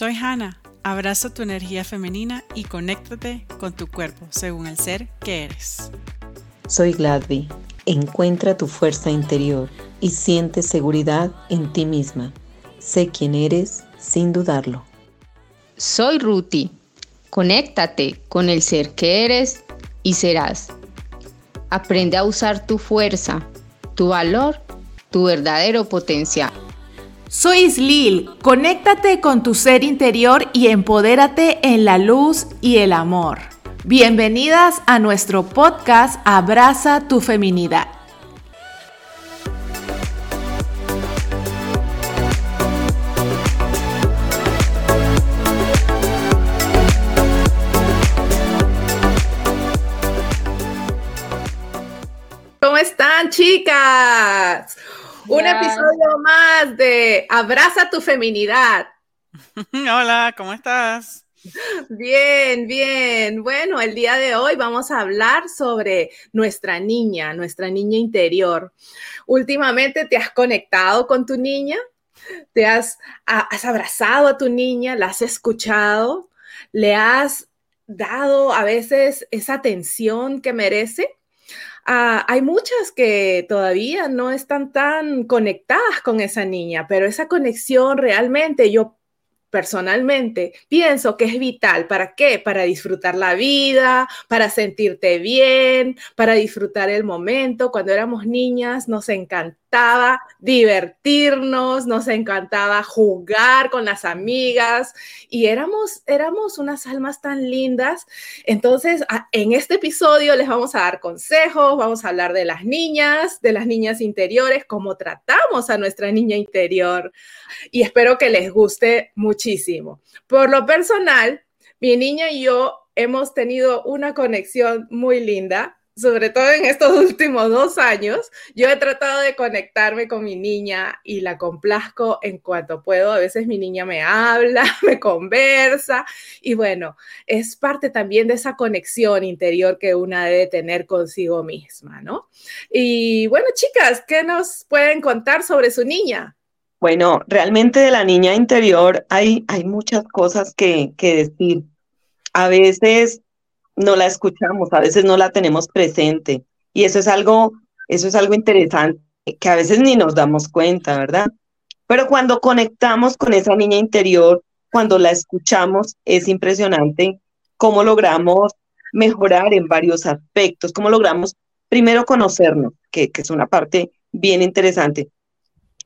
Soy Hannah. Abraza tu energía femenina y conéctate con tu cuerpo según el ser que eres. Soy Gladby. Encuentra tu fuerza interior y siente seguridad en ti misma. Sé quién eres sin dudarlo. Soy Ruti. Conéctate con el ser que eres y serás. Aprende a usar tu fuerza, tu valor, tu verdadero potencial. Soy Islil, conéctate con tu ser interior y empodérate en la luz y el amor. Bienvenidas a nuestro podcast Abraza tu feminidad. ¿Cómo están chicas? Un episodio más de Abraza tu feminidad. Hola, ¿cómo estás? Bien, bien. Bueno, el día de hoy vamos a hablar sobre nuestra niña, nuestra niña interior. Últimamente te has conectado con tu niña, te has, has abrazado a tu niña, la has escuchado, le has dado a veces esa atención que merece. Ah, hay muchas que todavía no están tan conectadas con esa niña, pero esa conexión realmente yo personalmente pienso que es vital. ¿Para qué? Para disfrutar la vida, para sentirte bien, para disfrutar el momento. Cuando éramos niñas nos encantaba divertirnos, nos encantaba jugar con las amigas y éramos, éramos unas almas tan lindas. Entonces, en este episodio les vamos a dar consejos, vamos a hablar de las niñas, de las niñas interiores, cómo tratamos a nuestra niña interior y espero que les guste muchísimo. Por lo personal, mi niña y yo hemos tenido una conexión muy linda sobre todo en estos últimos dos años, yo he tratado de conectarme con mi niña y la complazco en cuanto puedo. A veces mi niña me habla, me conversa y bueno, es parte también de esa conexión interior que una debe tener consigo misma, ¿no? Y bueno, chicas, ¿qué nos pueden contar sobre su niña? Bueno, realmente de la niña interior hay, hay muchas cosas que, que decir. A veces no la escuchamos, a veces no la tenemos presente. Y eso es algo, eso es algo interesante, que a veces ni nos damos cuenta, ¿verdad? Pero cuando conectamos con esa niña interior, cuando la escuchamos, es impresionante cómo logramos mejorar en varios aspectos, cómo logramos primero conocernos, que, que es una parte bien interesante,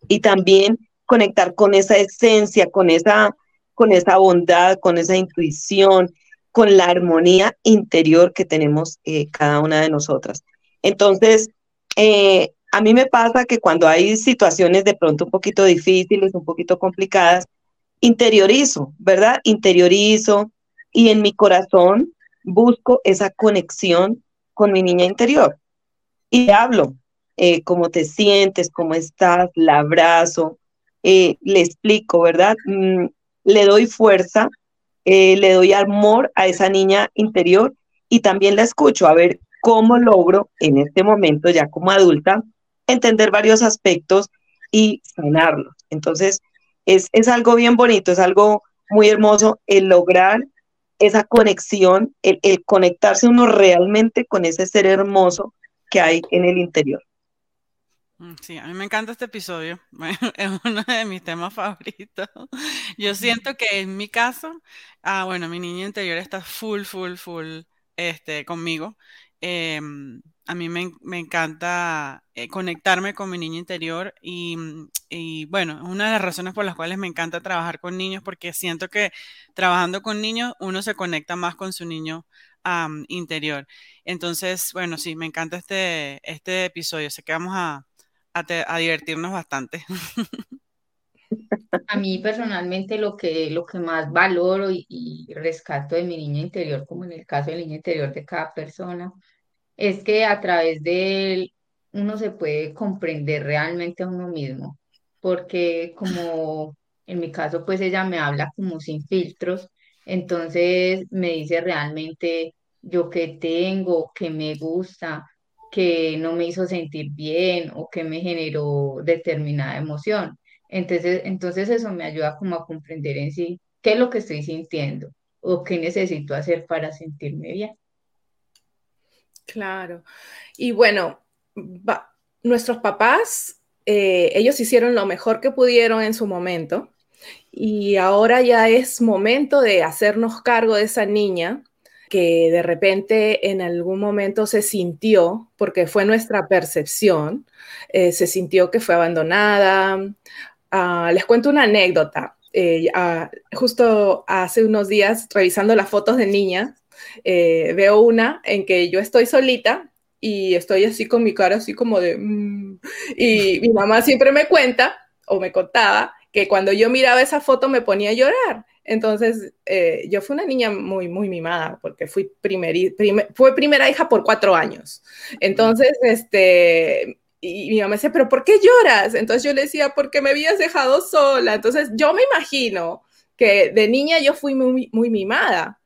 y también conectar con esa esencia, con esa, con esa bondad, con esa intuición, con la armonía interior que tenemos eh, cada una de nosotras. Entonces, eh, a mí me pasa que cuando hay situaciones de pronto un poquito difíciles, un poquito complicadas, interiorizo, ¿verdad? Interiorizo y en mi corazón busco esa conexión con mi niña interior. Y hablo, eh, cómo te sientes, cómo estás, la abrazo, le explico, ¿verdad? Mm, le doy fuerza eh, le doy amor a esa niña interior y también la escucho a ver cómo logro en este momento, ya como adulta, entender varios aspectos y sanarlos. Entonces, es, es algo bien bonito, es algo muy hermoso el lograr esa conexión, el, el conectarse uno realmente con ese ser hermoso que hay en el interior. Mm, sí, a mí me encanta este episodio, es uno de mis temas favoritos. Yo siento que en mi caso, ah, bueno, mi niña interior está full, full, full este, conmigo. Em, a mí me, encanta eh, conectarme con mi niña interior y, y, bueno, una de las razones por las cuales me encanta trabajar con niños, porque siento que trabajando con niños uno se conecta más con su niño interior. Entonces, bueno, sí, me encanta este, este episodio. Sé que vamos a a, divertirnos bastante. A mí personalmente lo que, lo que más valoro y, rescato de mi niña interior, como en el caso de la interior de cada persona, es que a través de él uno se puede comprender realmente a uno mismo, porque como en mi caso pues ella me habla como sin filtros, entonces me dice realmente yo qué tengo, qué me gusta, que no me hizo sentir bien o que me generó determinada emoción. Entonces, entonces eso me ayuda como a comprender en sí qué es lo que estoy sintiendo o qué necesito hacer para sentirme bien. Claro. Y bueno, nuestros papás, eh, ellos hicieron lo mejor que pudieron en su momento y ahora ya es momento de hacernos cargo de esa niña que de repente en algún momento se sintió, porque fue nuestra percepción, eh, se sintió que fue abandonada. Ah, les cuento una anécdota. Eh, ah, justo hace unos días, revisando las fotos de niña, eh, veo una en que yo estoy solita y estoy así con mi cara así como de... Mm", y mi mamá siempre me cuenta o me contaba que cuando yo miraba esa foto me ponía a llorar. Entonces, eh, yo fui una niña muy, muy mimada, porque fui fue primera hija por cuatro años. Entonces, este, y mi mamá decía, pero ¿por qué lloras? Entonces yo le decía, porque me habías dejado sola. Entonces, yo me imagino que de niña yo fui muy, muy mimada.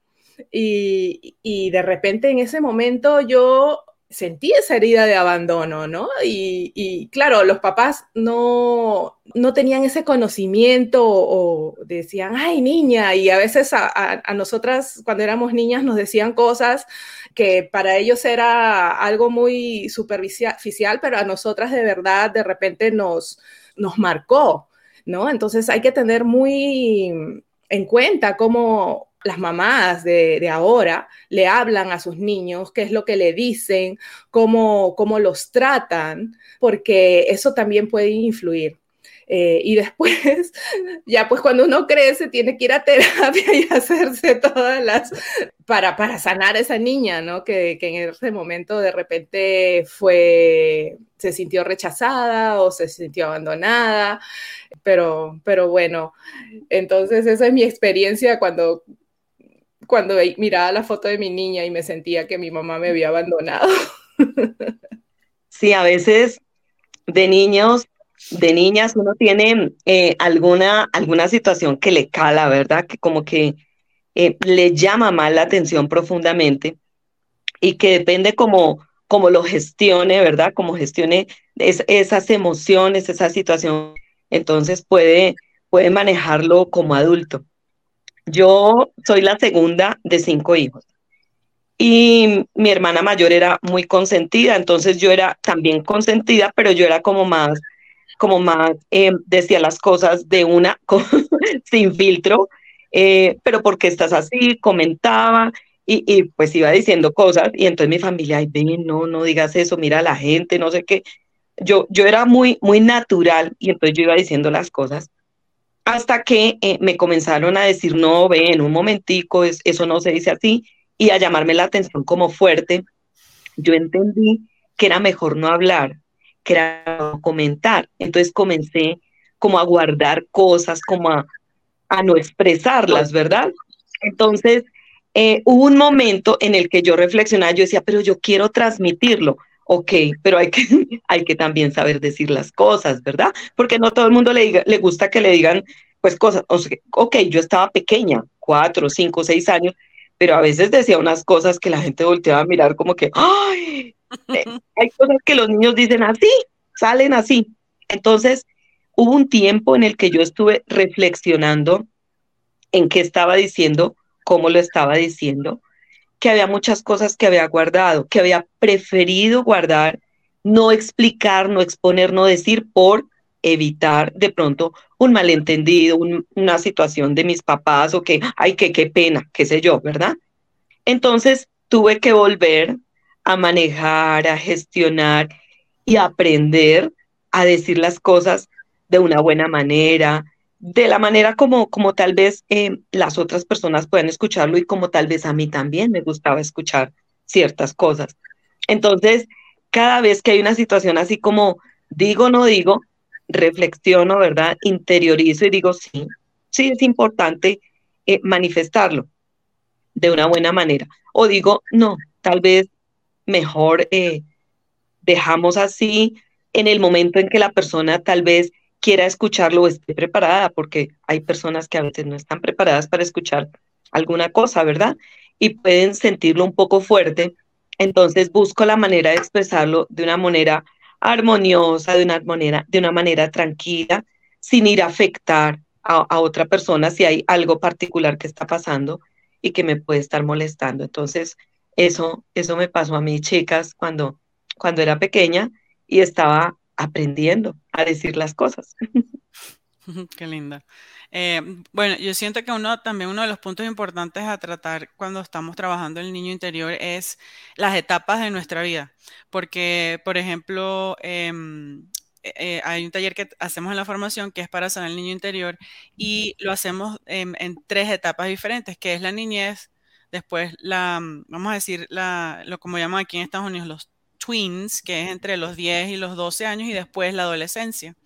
Y, y de repente en ese momento yo sentí esa herida de abandono, ¿no? Y, claro, los papás no, no, tenían ese conocimiento o, decían, ay, niña, y a veces a, nosotras cuando éramos niñas nos decían cosas que para ellos era algo muy superficial, pero a nosotras de verdad de repente nos, nos marcó, ¿no? Entonces hay que tener muy en cuenta cómo las mamás de, ahora le hablan a sus niños, qué es lo que le dicen, cómo, cómo los tratan, porque eso también puede influir. Eh, y después, ya pues cuando uno crece, tiene que ir a terapia y hacerse todas las, para, para sanar a esa niña, ¿no? Que, que, en ese momento de repente fue, se sintió rechazada o se sintió abandonada, pero, pero bueno, entonces esa es mi experiencia cuando, cuando miraba la foto de mi niña y me sentía que mi mamá me había abandonado. Sí, a veces de niños, de niñas, uno tiene eh, alguna, alguna situación que le cala, ¿verdad? Que como que eh, le llama más la atención profundamente y que depende como, como lo gestione, ¿verdad? Como gestione esas emociones, esa situación, entonces puede, puede manejarlo como adulto. Yo soy la segunda de cinco hijos y mi hermana mayor era muy consentida, entonces yo era también consentida, pero yo era como más, como más, eh, decía las cosas de una, sin filtro, eh, pero porque estás así, comentaba y, y, pues iba diciendo cosas y entonces mi familia, ay, ven, no, no digas eso, mira a la gente, no sé qué. Yo, yo era muy, muy natural y entonces yo iba diciendo las cosas hasta que eh, me comenzaron a decir, no, ven, un momentico, eso no se dice así, y a llamarme la atención como fuerte, yo entendí que era mejor no hablar, que era comentar. Entonces comencé como a guardar cosas, como a, no expresarlas, ¿verdad? Entonces, eh, hubo un momento en el que yo reflexionaba, yo decía, pero yo quiero transmitirlo. Ok, pero hay que, hay que también saber decir las cosas, ¿verdad? Porque no todo el mundo le, le gusta que le digan pues cosas. ok, yo estaba pequeña, cuatro, cinco, seis años, pero a veces decía unas cosas que la gente volteaba a mirar como que, ¡ay! Eh, hay cosas que los niños dicen así, salen así. Entonces, hubo un tiempo en el que yo estuve reflexionando en qué estaba diciendo, cómo lo estaba diciendo, que había muchas cosas que había guardado, que había preferido guardar, no explicar, no exponer, no decir por evitar de pronto un malentendido, una situación de mis papás o que, ay, que qué pena, qué sé yo, ¿verdad? Entonces tuve que volver a manejar, a gestionar y aprender a decir las cosas de una buena manera, de la manera como, como tal vez eh, las otras personas pueden escucharlo y como tal vez a mí también me gustaba escuchar ciertas cosas. Entonces, cada vez que hay una situación así como digo, no digo, reflexiono, ¿verdad? Interiorizo y digo, sí, sí es importante eh, manifestarlo de una buena manera. O digo, no, tal vez mejor eh, dejamos así en el momento en que la persona tal vez quiera escucharlo o esté preparada, porque hay personas que a veces no están preparadas para escuchar alguna cosa, ¿verdad? Y pueden sentirlo un poco fuerte. Entonces busco la manera de expresarlo de una manera armoniosa, de una manera, de una manera tranquila, sin ir a afectar a, a otra persona si hay algo particular que está pasando y que me puede estar molestando. Entonces, eso, eso me pasó a mí, chicas, cuando, cuando era pequeña y estaba aprendiendo a decir las cosas. Qué linda. Eh, bueno, yo siento que uno también uno de los puntos importantes a tratar cuando estamos trabajando el niño interior es las etapas de nuestra vida. Porque, por ejemplo, em, eh, eh, hay un taller que hacemos en la formación que es para sanar el niño interior y lo hacemos en, en tres etapas diferentes, que es la niñez, después la, vamos a decir, la, lo como llaman aquí en Estados Unidos, los que es entre los 10 y los 12 años, y después la adolescencia,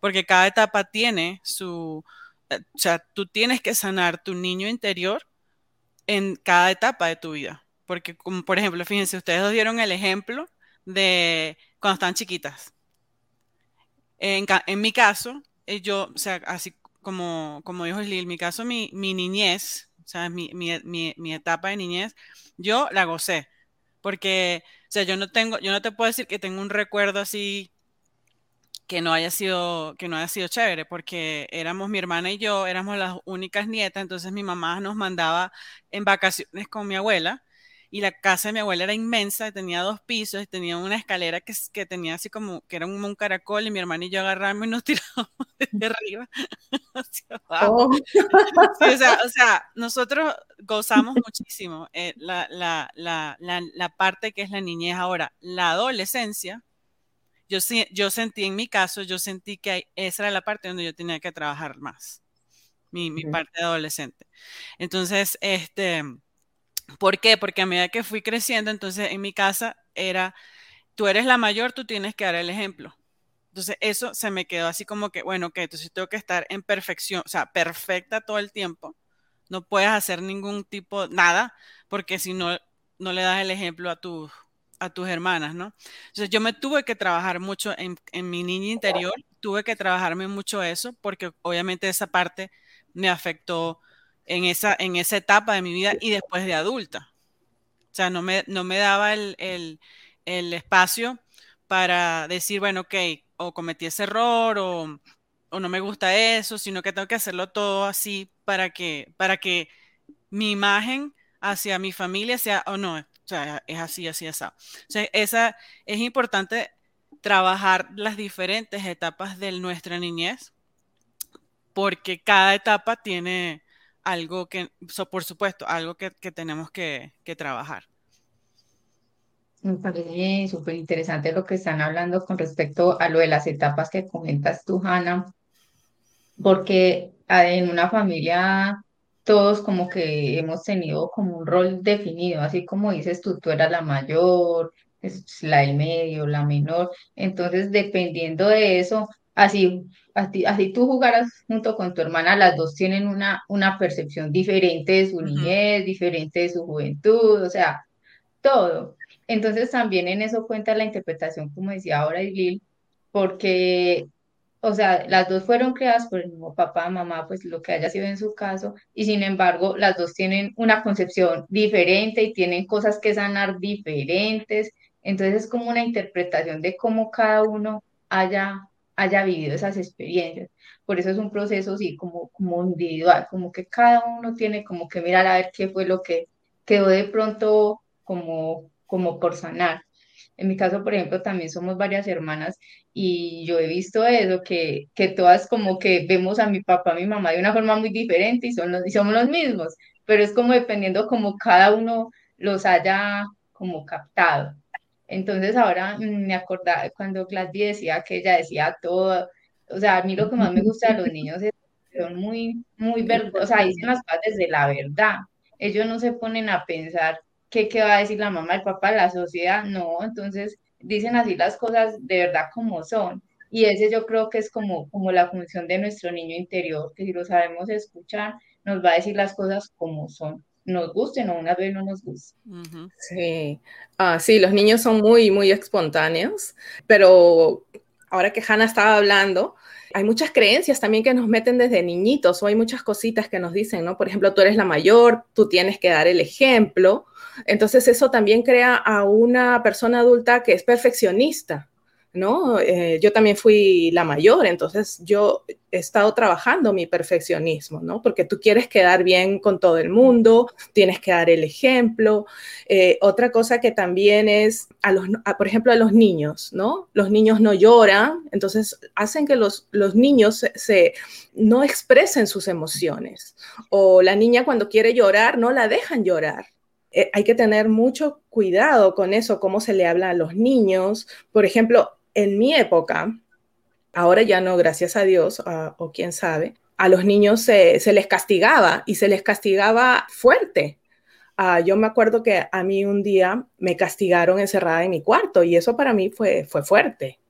porque cada etapa tiene su, eh, o sea, tú tienes que sanar tu niño interior en cada etapa de tu vida, porque como por ejemplo, fíjense, ustedes nos dieron el ejemplo de cuando están chiquitas. En, mi caso, eh, yo, o sea, así como, como dijo Lil, en mi caso, mi, mi niñez, o sea, mi, mi, mi etapa de niñez, yo la gocé porque, o sea, yo no tengo, yo no te puedo decir que tengo un recuerdo así que no haya sido, que no haya sido chévere, porque éramos mi hermana y yo, éramos las únicas nietas, entonces mi mamá nos mandaba en vacaciones con mi abuela y la casa de mi abuela era inmensa, tenía dos pisos, y tenía una escalera que, que tenía así como, que era un, un, caracol, y mi hermana y yo agarramos y nos tirábamos desde arriba hacia abajo. Oh. Sí, o, sea, o, sea, nosotros gozamos muchísimo eh, la, la, la, la, parte que es la niñez. Ahora, la adolescencia, yo, yo sentí en mi caso, yo sentí que esa era la parte donde yo tenía que trabajar más, mi, mi parte de adolescente. Entonces, este ¿Por qué? Porque a medida que fui creciendo, entonces en mi casa era, tú eres la mayor, tú tienes que dar el ejemplo. Entonces eso se me quedó así como que, bueno, ok, entonces tengo que estar en perfección, o sea, perfecta todo el tiempo. No puedes hacer ningún tipo, nada, porque si no, no le das el ejemplo a, tu, a tus hermanas, ¿no? Entonces yo me tuve que trabajar mucho en, en mi niña interior, tuve que trabajarme mucho eso, porque obviamente esa parte me afectó en esa, en esa etapa de mi vida y después de adulta. O sea, no me, no me daba el, el, el espacio para decir, bueno, ok, o cometí ese error o, o, no me gusta eso, sino que tengo que hacerlo todo así para que, para que mi imagen hacia mi familia sea, o no, o sea, es así, así, así. O sea, esa, es importante trabajar las diferentes etapas de nuestra niñez, porque cada etapa tiene, algo que, por supuesto, algo que, tenemos que, trabajar. Me parece súper interesante lo que están hablando con respecto a lo de las etapas que comentas tú, Hanna, porque ah, en una familia todos como que hemos tenido como un rol definido, así como dices tú, tú eras la mayor, la del medio, la menor, entonces dependiendo de eso, así, así, así, tú jugaras junto con tu hermana, las dos tienen una, una percepción diferente de su niñez, diferente de su juventud, o sea, todo. Entonces también en eso cuenta la interpretación, como decía ahora Lil, porque, o sea, las dos fueron creadas por el mismo papá, mamá, pues lo que haya sido en su caso, y sin embargo, las dos tienen una concepción diferente y tienen cosas que sanar diferentes. Entonces es como una interpretación de cómo cada uno haya haya vivido esas experiencias. Por eso es un proceso, sí, como, como individual, como que cada uno tiene como que mirar a ver qué fue lo que quedó de pronto como, como por sanar. En mi caso, por ejemplo, también somos varias hermanas y yo he visto eso, que, que todas como que vemos a mi papá, a mi mamá de una forma muy diferente y, son los, y somos los mismos, pero es como dependiendo como cada uno los haya como captado. Entonces ahora mm, me acordaba cuando Gladys decía que ella decía todo, o sea, a mí lo que más me gusta de los niños es que son muy, muy vergonzosos, o dicen las cosas desde la verdad. Ellos no se ponen a pensar qué, qué va a decir la mamá, el papá, la sociedad, no, entonces dicen así las cosas de verdad como son. Y ese yo creo que es como, como la función de nuestro niño interior, que si lo sabemos escuchar, nos va a decir las cosas como son nos gusten o una vez no nos guste. Sí, ah, sí, los niños son muy, muy espontáneos, pero ahora que Hannah estaba hablando, hay muchas creencias también que nos meten desde niñitos o hay muchas cositas que nos dicen, ¿no? Por ejemplo, tú eres la mayor, tú tienes que dar el ejemplo. Entonces eso también crea a una persona adulta que es perfeccionista. ¿No? Eh, yo también fui la mayor, entonces yo he estado trabajando mi perfeccionismo, ¿no? Porque tú quieres quedar bien con todo el mundo, tienes que dar el ejemplo. Eh, otra cosa que también es, a los, por ejemplo, a los niños, ¿no? Los niños no lloran, entonces hacen que los, los niños se, no expresen sus emociones. O la niña cuando quiere llorar, no la dejan llorar. Eh, hay que tener mucho cuidado con eso, cómo se le habla a los niños. Por ejemplo, en mi época, ahora ya no, gracias a Dios, o quién sabe, a los niños se, les castigaba y se les castigaba fuerte. Ah, yo me acuerdo que a mí un día me castigaron encerrada en mi cuarto y eso para mí fue, fue fuerte.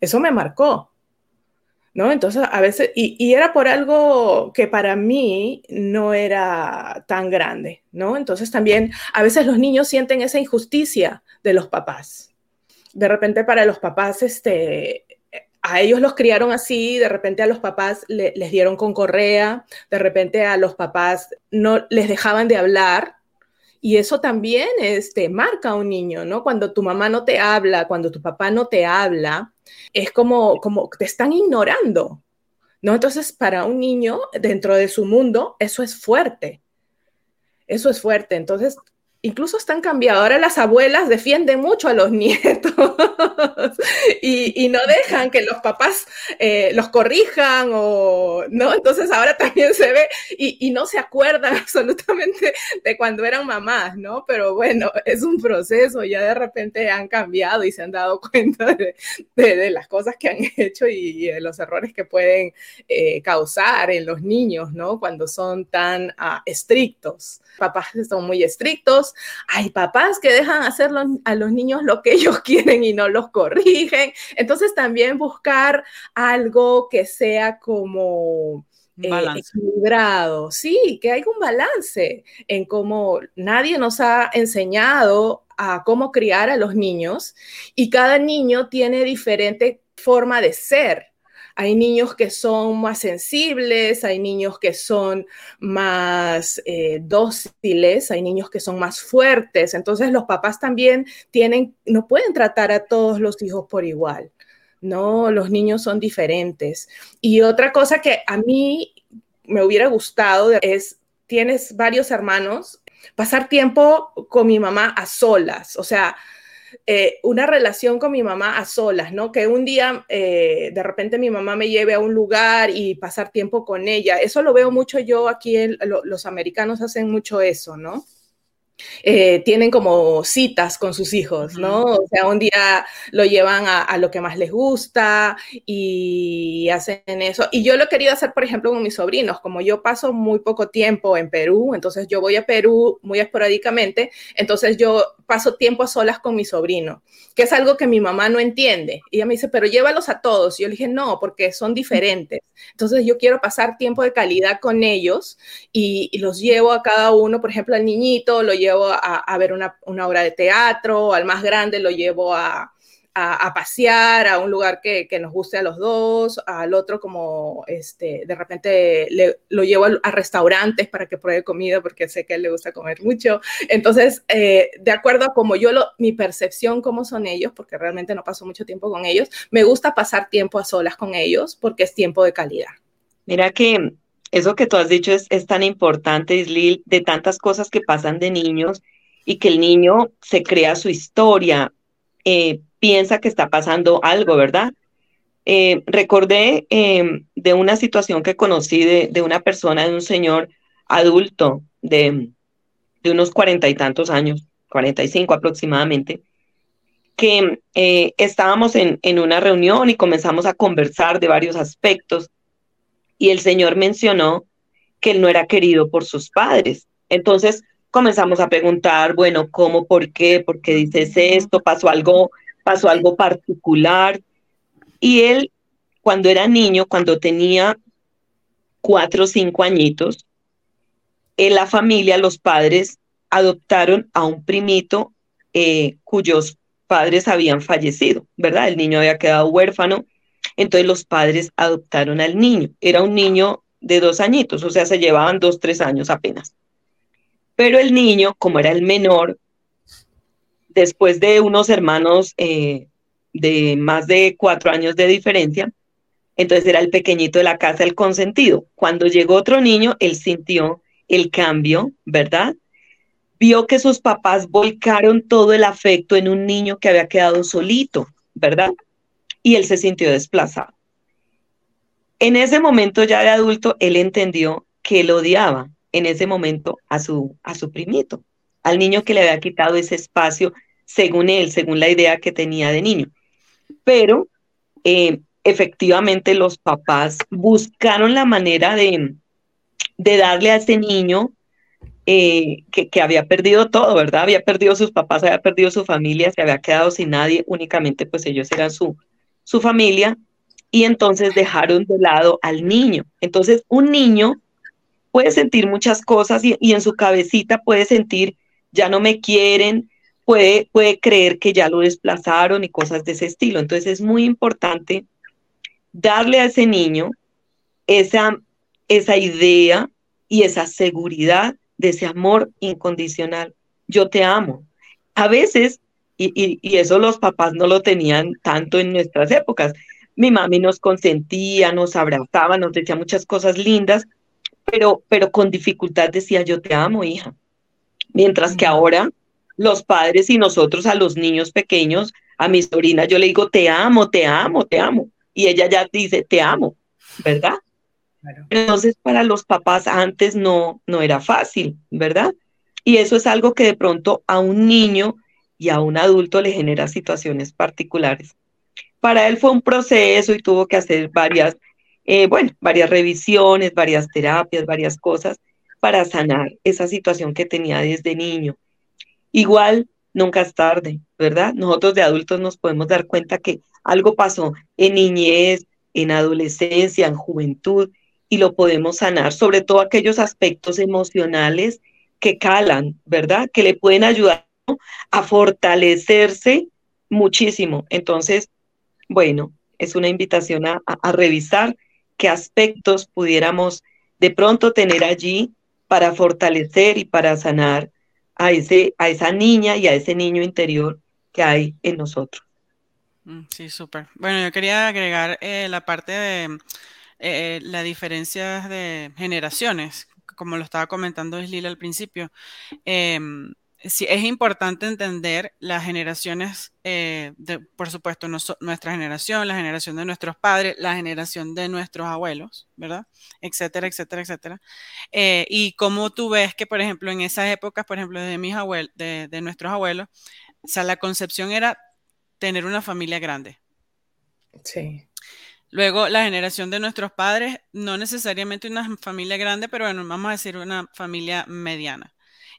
Eso me marcó. ¿No? Entonces, a veces, y, y, era por algo que para mí no era tan grande, ¿no? Entonces también, a veces los niños sienten esa injusticia de los papás de repente para los papás, este, a ellos los criaron así, de repente a los papás les dieron con correa, de repente a los papás no les dejaban de hablar. Y eso también este, marca a un niño, ¿no? Cuando tu mamá no te habla, cuando tu papá no te habla, es como, como te están ignorando, ¿no? Entonces, para un niño, dentro de su mundo, eso es fuerte. Eso es fuerte. Entonces, incluso están cambiados. Ahora las abuelas defienden mucho a los nietos y, no dejan que los papás eh, los corrijan o no. Entonces ahora también se ve y, no se acuerdan absolutamente de cuando eran mamás, ¿no? Pero bueno, es un proceso. Ya de repente han cambiado y se han dado cuenta de, las cosas que han hecho y, de los errores que pueden eh, causar en los niños, ¿no? Cuando son tan ah, estrictos. Papás son muy estrictos hay papás que dejan hacer a los niños lo que ellos quieren y no los corrigen. Entonces también buscar algo que sea como... Eh, equilibrado, sí, que haya un balance en cómo nadie nos ha enseñado a cómo criar a los niños y cada niño tiene diferente forma de ser. Hay niños que son más sensibles, hay niños que son más eh, dóciles, hay niños que son más fuertes. Entonces los papás también tienen, no pueden tratar a todos los hijos por igual. No, los niños son diferentes. Y otra cosa que a mí me hubiera gustado es, tienes varios hermanos, pasar tiempo con mi mamá a solas, o sea, eh, una relación con mi mamá a solas, ¿no? Que un día eh, de repente mi mamá me lleve a un lugar y pasar tiempo con ella. Eso lo veo mucho yo aquí, los americanos hacen mucho eso, ¿no? Eh, tienen como citas con sus hijos, ¿no? O sea, un día lo llevan a, lo que más les gusta y hacen eso. Y yo lo he querido hacer, por ejemplo, con mis sobrinos. Como yo paso muy poco tiempo en Perú, entonces yo voy a Perú muy esporádicamente, entonces yo paso tiempo a solas con mi sobrino, que es algo que mi mamá no entiende. Y ella me dice, pero llévalos a todos. Y yo le dije, no, porque son diferentes. Entonces yo quiero pasar tiempo de calidad con ellos y, y los llevo a cada uno, por ejemplo, al niñito, lo llevo a, ver una, obra de teatro, al más grande lo llevo a, pasear a un lugar que, nos guste a los dos, al otro como este, de repente lo llevo a, restaurantes para que pruebe comida porque sé que a él le gusta comer mucho. Entonces, eh, de acuerdo a como yo, lo, mi percepción, cómo son ellos, porque realmente no paso mucho tiempo con ellos, me gusta pasar tiempo a solas con ellos porque es tiempo de calidad. Mira que eso que tú has dicho es, tan importante, Islil, de tantas cosas que pasan de niños y que el niño se crea su historia, eh, piensa que está pasando algo, ¿verdad? Eh, recordé em, de una situación que conocí de, una persona, de un señor adulto de, de unos cuarenta y tantos años, cuarenta y cinco aproximadamente, que eh, estábamos en, en una reunión y comenzamos a conversar de varios aspectos y el Señor mencionó que él no era querido por sus padres. Entonces comenzamos a preguntar, bueno, ¿cómo, por qué, por qué dices esto? ¿Pasó algo, pasó algo particular? Y él, cuando era niño, cuando tenía cuatro o cinco añitos, en la familia, los padres adoptaron a un primito eh, cuyos padres habían fallecido, ¿verdad? El niño había quedado huérfano entonces los padres adoptaron al niño. Era un niño de dos añitos, o sea, se llevaban dos, tres años apenas. Pero el niño, como era el menor, después de unos hermanos eh, de más de cuatro años de diferencia. Entonces era el pequeñito de la casa, el consentido. Cuando llegó otro niño, él sintió el cambio, ¿verdad? Vio que sus papás volcaron todo el afecto en un niño que había quedado solito, ¿verdad? Y él se sintió desplazado. En ese momento ya de adulto, él entendió que él odiaba en ese momento a su, a su primito, al niño que le había quitado ese espacio según él, según la idea que tenía de niño. Pero eh, efectivamente los papás buscaron la manera de, de darle a ese niño eh, que, que, había perdido todo, ¿verdad? Había perdido sus papás, había perdido su familia, se había quedado sin nadie, únicamente pues ellos eran su, su familia y entonces dejaron de lado al niño. Entonces un niño puede sentir muchas cosas y, en su cabecita puede sentir, ya no me quieren, puede, puede creer que ya lo desplazaron y cosas de ese estilo. Entonces es muy importante darle a ese niño esa, esa idea y esa seguridad de ese amor incondicional. Yo te amo. A veces, y, y, eso los papás no lo tenían tanto en nuestras épocas, mi mami nos consentía, nos abrazaba, nos decía muchas cosas lindas, pero, pero con dificultad decía, yo te amo, hija. Mientras que ahora los padres y nosotros a los niños pequeños, a mi sobrina, yo le digo, te amo, te amo, te amo. Y ella ya dice, te amo, ¿verdad? Entonces, para los papás antes no, no era fácil, ¿verdad? Y eso es algo que de pronto a un niño y a un adulto le genera situaciones particulares. Para él fue un proceso y tuvo que hacer varias, eh, bueno, varias revisiones, varias terapias, varias cosas para sanar esa situación que tenía desde niño. Igual, nunca es tarde, ¿verdad? Nosotros de adultos nos podemos dar cuenta que algo pasó en niñez, en adolescencia, en juventud, y lo podemos sanar, sobre todo aquellos aspectos emocionales que calan, ¿verdad? Que le pueden ayudar a fortalecerse muchísimo. Entonces, bueno, es una invitación a, revisar qué aspectos pudiéramos de pronto tener allí para fortalecer y para sanar a, ese, a esa niña y a ese niño interior que hay en nosotros. Mm, sí, súper. Bueno, yo quería agregar eh, la parte de eh, la diferencia de generaciones, como lo estaba comentando Islila al principio. Eh, sí, es importante entender las generaciones, eh, de, por supuesto, nuestra generación, la generación de nuestros padres, la generación de nuestros abuelos, ¿verdad? Etcétera, etcétera, etcétera. Eh, y como tú ves que, por ejemplo, en esas épocas, por ejemplo, de, mis abuelos, de, de nuestros abuelos, o sea, la concepción era tener una familia grande. Sí. Luego, la generación de nuestros padres, no necesariamente una familia grande, pero bueno, vamos a decir una familia mediana.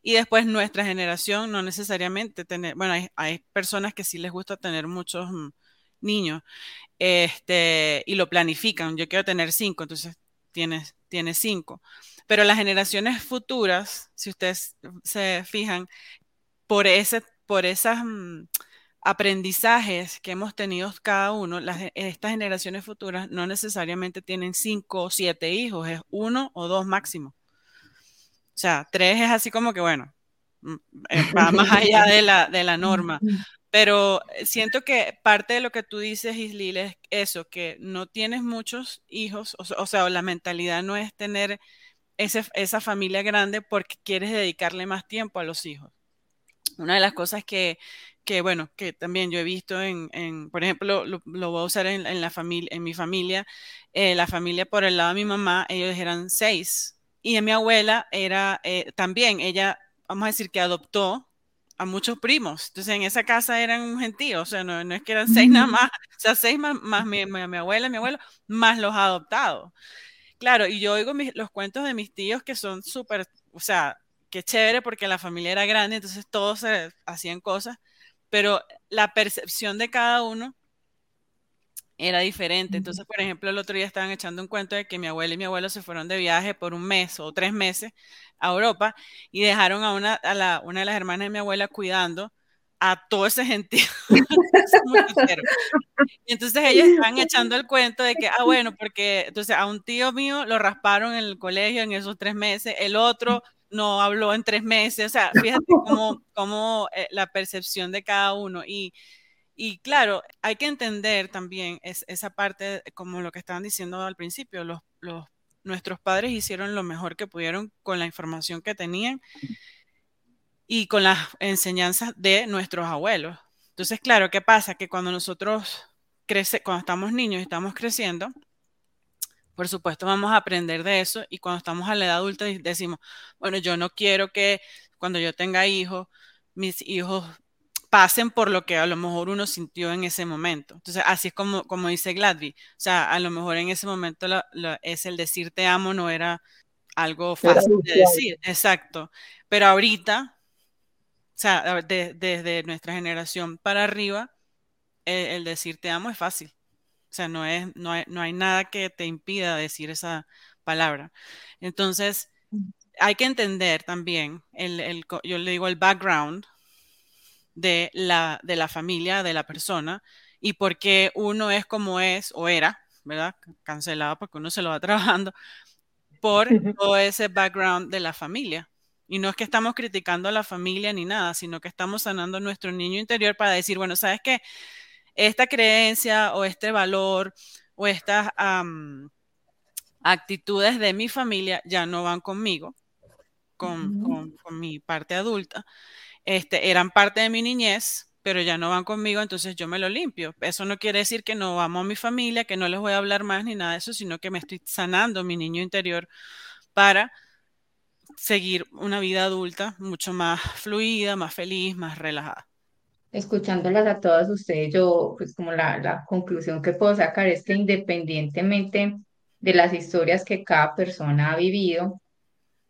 Y después nuestra generación no necesariamente tener, bueno, hay, personas que sí les gusta tener muchos mm, niños este, y lo planifican. Yo quiero tener cinco, entonces tienes, cinco. Pero las generaciones futuras, si ustedes se fijan, por, ese, por esas mm, aprendizajes que hemos tenido cada uno, las, estas generaciones futuras no necesariamente tienen cinco o siete hijos, es uno o dos máximo. O sea, tres es así como que, bueno, mm, eh, va más allá de la, de la norma. Pero eh, siento que parte de lo que tú dices, Islil, es eso, que no tienes muchos hijos, o, sea, la mentalidad no es tener esa familia grande porque quieres dedicarle más tiempo a los hijos. Una de las cosas que, que bueno, que también yo he visto en, en por ejemplo, lo, lo, voy a usar en, en la familia, en mi familia, eh, la familia por el lado de mi mamá, ellos eran seis, y mi abuela era eh, también, ella, vamos a decir que adoptó a muchos primos. Entonces en esa casa eran un gentío, o sea, no, no es que eran seis nada más, o sea, seis más, más mi, mi, mi, abuela, mi abuelo, más los adoptados. Claro, y yo oigo mis, los cuentos de mis tíos que son súper, o sea, qué chévere porque la familia era grande, entonces todos se hacían cosas, pero la percepción de cada uno era diferente. Entonces, por ejemplo, el otro día estaban echando un cuento de que mi abuela y mi abuelo se fueron de viaje por un mes o tres meses a Europa y dejaron a una, a la, una de las hermanas de mi abuela cuidando a todo ese gentío. y entonces ellos estaban echando el cuento de que, ah, bueno, porque entonces a un tío mío lo rasparon en el colegio en esos tres meses, el otro no habló en tres meses, o sea, fíjate cómo, cómo eh, la percepción de cada uno. Y, Y claro, hay que entender también esa parte, como lo que estaban diciendo al principio, los, los, nuestros padres hicieron lo mejor que pudieron con la información que tenían y con las enseñanzas de nuestros abuelos. Entonces, claro, ¿qué pasa? Que cuando nosotros crece, cuando estamos niños y estamos creciendo, por supuesto vamos a aprender de eso y cuando estamos a la edad adulta decimos, bueno, yo no quiero que cuando yo tenga hijos, mis hijos pasen por lo que a lo mejor uno sintió en ese momento. Entonces, así es como, como dice Gladby. O sea, a lo mejor en ese momento es el decir te amo no era algo fácil de decir. Exacto. Pero ahorita, o sea, desde nuestra generación para arriba, eh, el, decir te amo es fácil. O sea, no, es, no, hay, no hay nada que te impida decir esa palabra. Entonces, hay que entender también, el, el, yo le digo el background de la, de la familia, de la persona, y por qué uno es como es o era, ¿verdad? Cancelado porque uno se lo va trabajando por todo ese background de la familia. Y no es que estamos criticando a la familia ni nada, sino que estamos sanando nuestro niño interior para decir, bueno, ¿sabes qué? Esta creencia o este valor o estas actitudes de mi familia ya no van conmigo, con, con mi parte adulta este, eran parte de mi niñez, pero ya no van conmigo, entonces yo me lo limpio. Eso no quiere decir que no amo a mi familia, que no les voy a hablar más ni nada de eso, sino que me estoy sanando mi niño interior para seguir una vida adulta mucho más fluida, más feliz, más relajada. Escuchándolas a todas ustedes, yo pues como la, la conclusión que puedo sacar es que independientemente de las historias que cada persona ha vivido,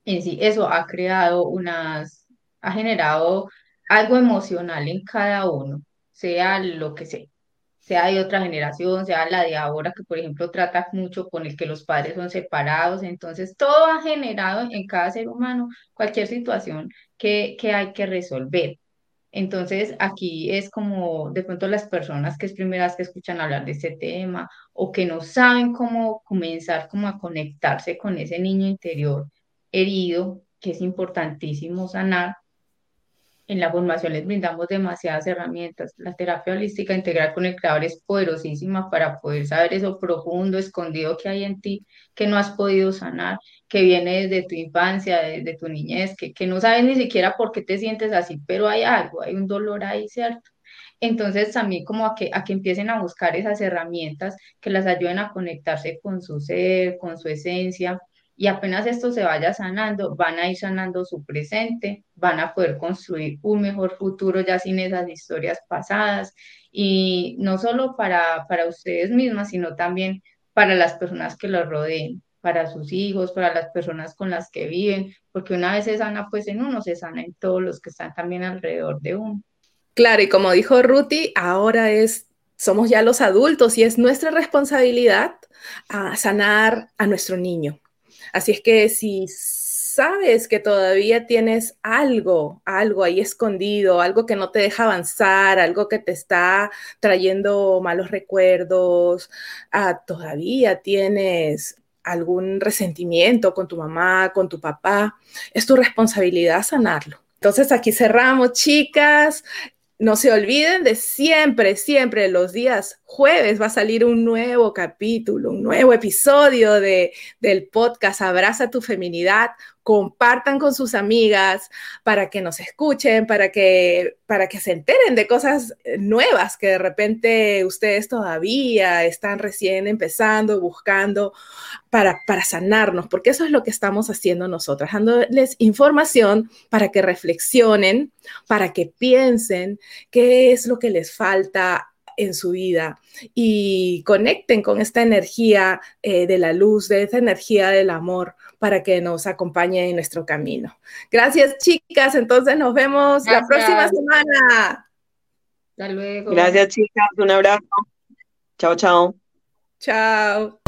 en sí eso ha creado unas ha generado algo emocional en cada uno, sea lo que sea, sea de otra generación, sea la de ahora, que por ejemplo trata mucho con el que los padres son separados, entonces todo ha generado en cada ser humano cualquier situación que, que hay que resolver. Entonces, aquí es como de pronto las personas que es primeras que escuchan hablar de este tema o que no saben cómo comenzar como a conectarse con ese niño interior herido, que es importantísimo sanar, en la formación les brindamos demasiadas herramientas. La terapia holística integral con el creador es poderosísima para poder saber eso profundo, escondido que hay en ti, que no has podido sanar, que viene desde tu infancia, desde tu niñez, que, que no sabes ni siquiera por qué te sientes así, pero hay algo, hay un dolor ahí, ¿cierto? Entonces también como a que, a que empiecen a buscar esas herramientas que las ayuden a conectarse con su ser, con su esencia, y apenas esto se vaya sanando, van a ir sanando su presente, van a poder construir un mejor futuro ya sin esas historias pasadas y no solo para, para ustedes mismas, sino también para las personas que los rodeen, para sus hijos, para las personas con las que viven, porque una vez se sana pues en uno, se sana en todos los que están también alrededor de uno. Claro, y como dijo Ruti, ahora es, somos ya los adultos y es nuestra responsabilidad sanar a nuestro niño, Así es que si sabes que todavía tienes algo, algo ahí escondido, algo que no te deja avanzar, algo que te está trayendo malos recuerdos, ah, todavía tienes algún resentimiento con tu mamá, con tu papá, es tu responsabilidad sanarlo. Entonces aquí cerramos, chicas. No se olviden de siempre, siempre los días jueves va a salir un nuevo capítulo, un nuevo episodio de, del podcast Abraza tu feminidad, compartan con sus amigas para que nos escuchen, para que, para que se enteren de cosas nuevas que de repente ustedes todavía están recién empezando, buscando para, para sanarnos, porque eso es lo que estamos haciendo nosotras, dándoles información para que reflexionen, para que piensen qué es lo que les falta en su vida y conecten con esta energía eh, de la luz, de esta energía del amor para que nos acompañe en nuestro camino. Gracias, chicas. Entonces nos vemos la próxima semana. Hasta luego. Gracias, chicas. Un abrazo. Chao, chao. Chao.